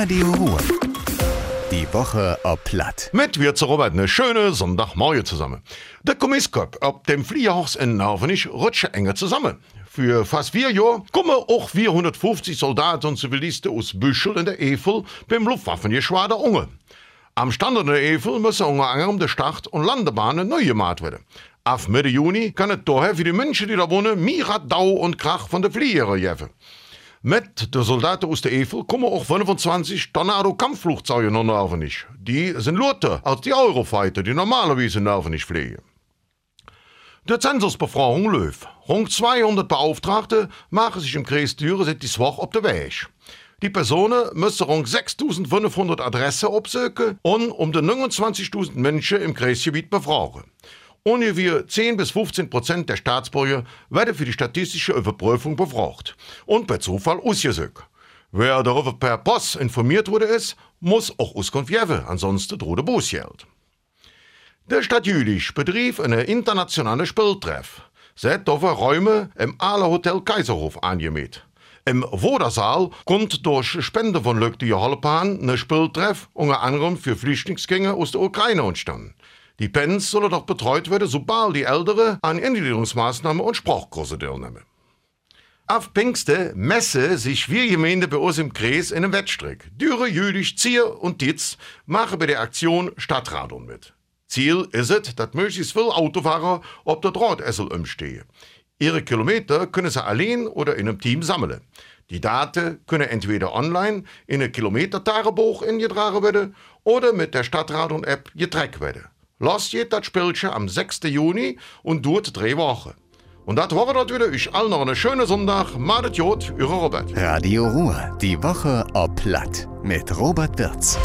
Radio Ruhr. Die Woche ob Platt. Mit wir zu Robert eine schöne Sonntagmorgen zusammen. Der Kommisskop ob dem Fliegerhaus in Narvenich rutsche enger zusammen. Für fast vier Jahre kommen auch 450 Soldaten und Zivilisten aus Büschel in der Eifel beim Luftwaffengeschwader unge. Am Standort der Eifel müssen unter anderem die Start- und Landebahnen neu gemacht werden. Ab Mitte Juni kann es daher für die Menschen, die da wohnen, mehr Dau und Krach von der Flieger geben. Mit den Soldaten aus der Eifel kommen auch 25 Tornado-Kampfflugzeuge nach Narvenich. Die sind lauter als die Eurofighter, die normalerweise in Narvenich fliegen. Die Zensusbefragung läuft. Rund 200 Beauftragte machen sich im Kreis Düren seit die Woche auf den Weg. Die Personen müssen rund 6500 Adressen absuchen und um die 29.000 Menschen im Kreisgebiet befragen. Ungefähr 10 bis 15 Prozent der Staatsbürger werden für die statistische Überprüfung befragt und per Zufall ausgesucht. Wer darüber per Post informiert wurde ist, muss auch Auskunft geben, ansonsten droht Bußgeld. Der Stadt Jülich betrieb eine internationale Spieltreff. Seit dürfen Räume im Aale Hotel Kaiserhof angemäht. Im Wodersaal kommt durch Spende von Lück die Holpan eine Spieltreff unter anderem für Flüchtlingsgänger aus der Ukraine entstanden. Die Pens sollen doch betreut werden, sobald die Ältere an Eingliederungsmaßnahmen und Sprachkurse teilnehmen. Auf Pfingste messe sich wir Gemeinde bei uns im Kreis in einem Wettstreck. Düre, Jülich, Zier und Ditz machen bei der Aktion Stadtradon mit. Ziel ist es, dass möglichst viele Autofahrer auf der Drahtessel umstehen. Ihre Kilometer können sie allein oder in einem Team sammeln. Die Daten können entweder online in ein Kilometertagebuch eingetragen werden oder mit der Stadtradon-App getrackt werden. Los geht das Spielchen am 6. Juni und dauert drei Wochen. Und das war das wieder. Ich allen noch einen schönen Sonntag. Madet Jod, Ihre Robert. Radio Ruhr. Die Woche ob Platt. Mit Robert Wirz.